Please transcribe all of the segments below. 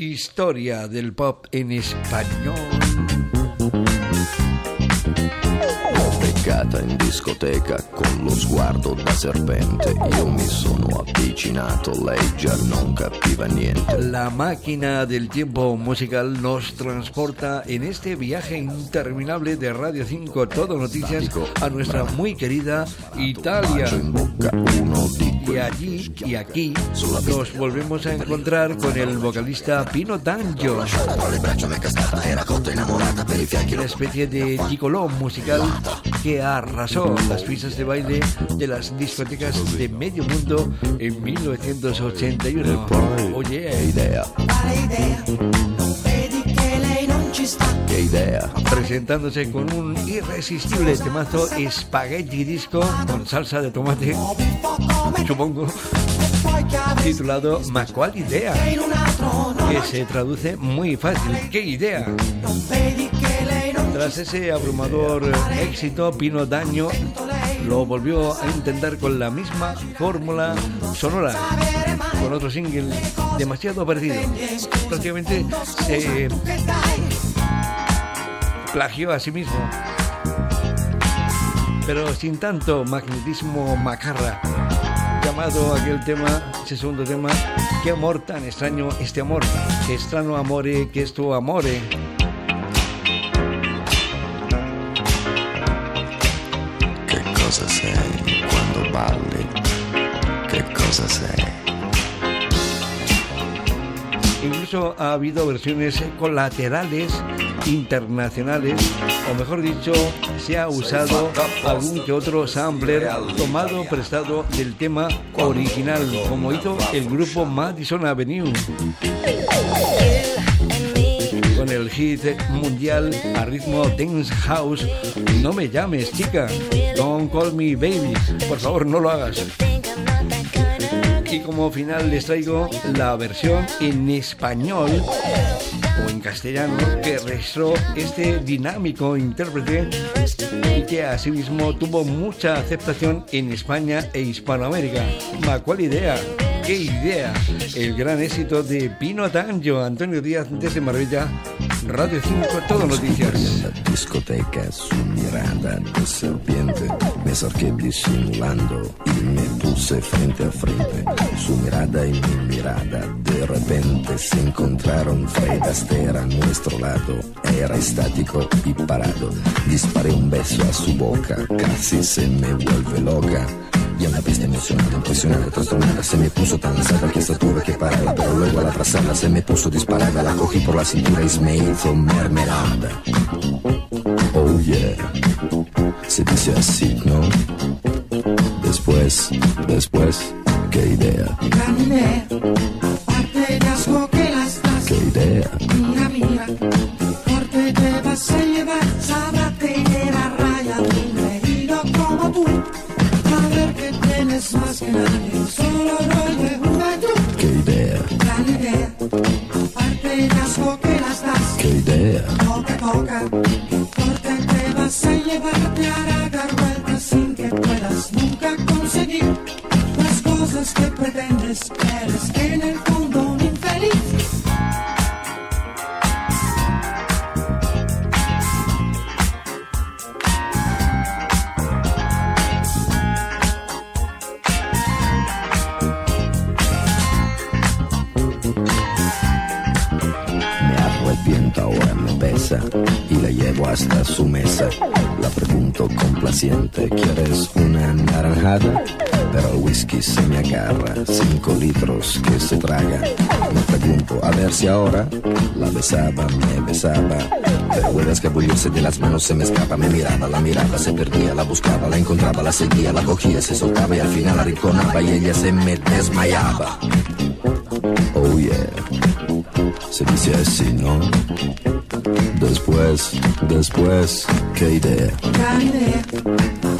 Historia del pop en espagnolo. In discoteca con lo sguardo da serpente, io mi sono avvicinato, lei già non capiva niente. La máquina del tiempo musical nos transporta en este viaje interminable de Radio 5 Todo Noticias a nuestra muy querida Italia. Y allí y aquí nos volvemos a encontrar con el vocalista Pino D'Angio. Una especie de gicoló musical que arrasó las pistas de baile de las discotecas de medio mundo en 1981. Oye, Che idea, Quale idea? Presentándose con un irresistible temazo Spaghetti Disco con salsa de tomate, supongo, titulado Ma qual idea? que se traduce muy fácil. ¿Qué idea? Tras ese abrumador éxito, Pino Daño lo volvió a intentar con la misma fórmula sonora, con otro single demasiado parecido. Prácticamente se plagió a sí mismo, pero sin tanto magnetismo macarra. Llamado aquel tema, ese segundo tema, qué amor tan extraño este amor, que extraño amore, que es tu amore. Balli? Che cosa sei? Incluso ha habido versiones colaterales internacionales, o mejor dicho, se ha usado algún que otro sampler tomado prestado del tema original, como hizo el grupo Madison Avenue. Con el hit mundial a ritmo Dance House, no me llames chica, don't call me baby, por favor no lo hagas. Y como final les traigo la versión en español o en castellano que registró este dinámico intérprete y que asimismo tuvo mucha aceptación en España e Hispanoamérica. Ma, ¿cuál idea? ¿Qué idea? El gran éxito de Pino D'Angio, Antonio Díaz desde Marbella, Radio 5, Todo Noticias. La discoteca su mirada de serpiente me acerqué disimulando y me puse frente a frente. Su mirada y mi mirada de repente se encontraron. Fred Astaire a nuestro lado era estático y parado. Disparé un beso a su boca, casi se me vuelve loca. Y una pista emocionada, impresionada, trastornada Se me puso tan cerca que hasta tuve que pararla Pero luego al atrasarla se me puso disparada La cogí por la cintura y me hizo mermelada Oh yeah Se dice así, ¿no? Después, después ¿Qué idea? de asco que las ¿Qué idea? Mira, mira que y la llevo hasta su mesa. La pregunto complaciente, ¿quieres una naranjada? Pero el whisky se me agarra, cinco litros que se traga. Me pregunto, a ver si ahora la besaba, me besaba. Pero a escabullirse de las manos, se me escapa, me miraba, la miraba, se perdía, la buscaba, la encontraba, la seguía, la cogía, se soltaba y al final la arrinconaba y ella se me desmayaba. Oh yeah se dice así, ¿no? Después, después, ¿qué idea? Gran idea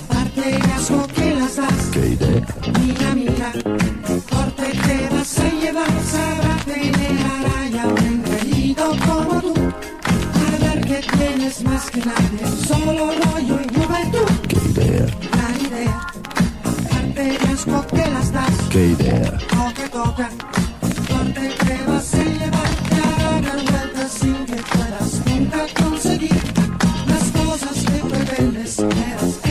Aparte de asco que las das ¿Qué idea? Mira, mira Corte te vas a llevar Sabrá tener a raya Un engreído como tú A ver que tienes más que nadie Solo rollo y juventud ¿Qué idea? Gran idea Aparte de asco que las das ¿Qué idea? Toca, toca this place.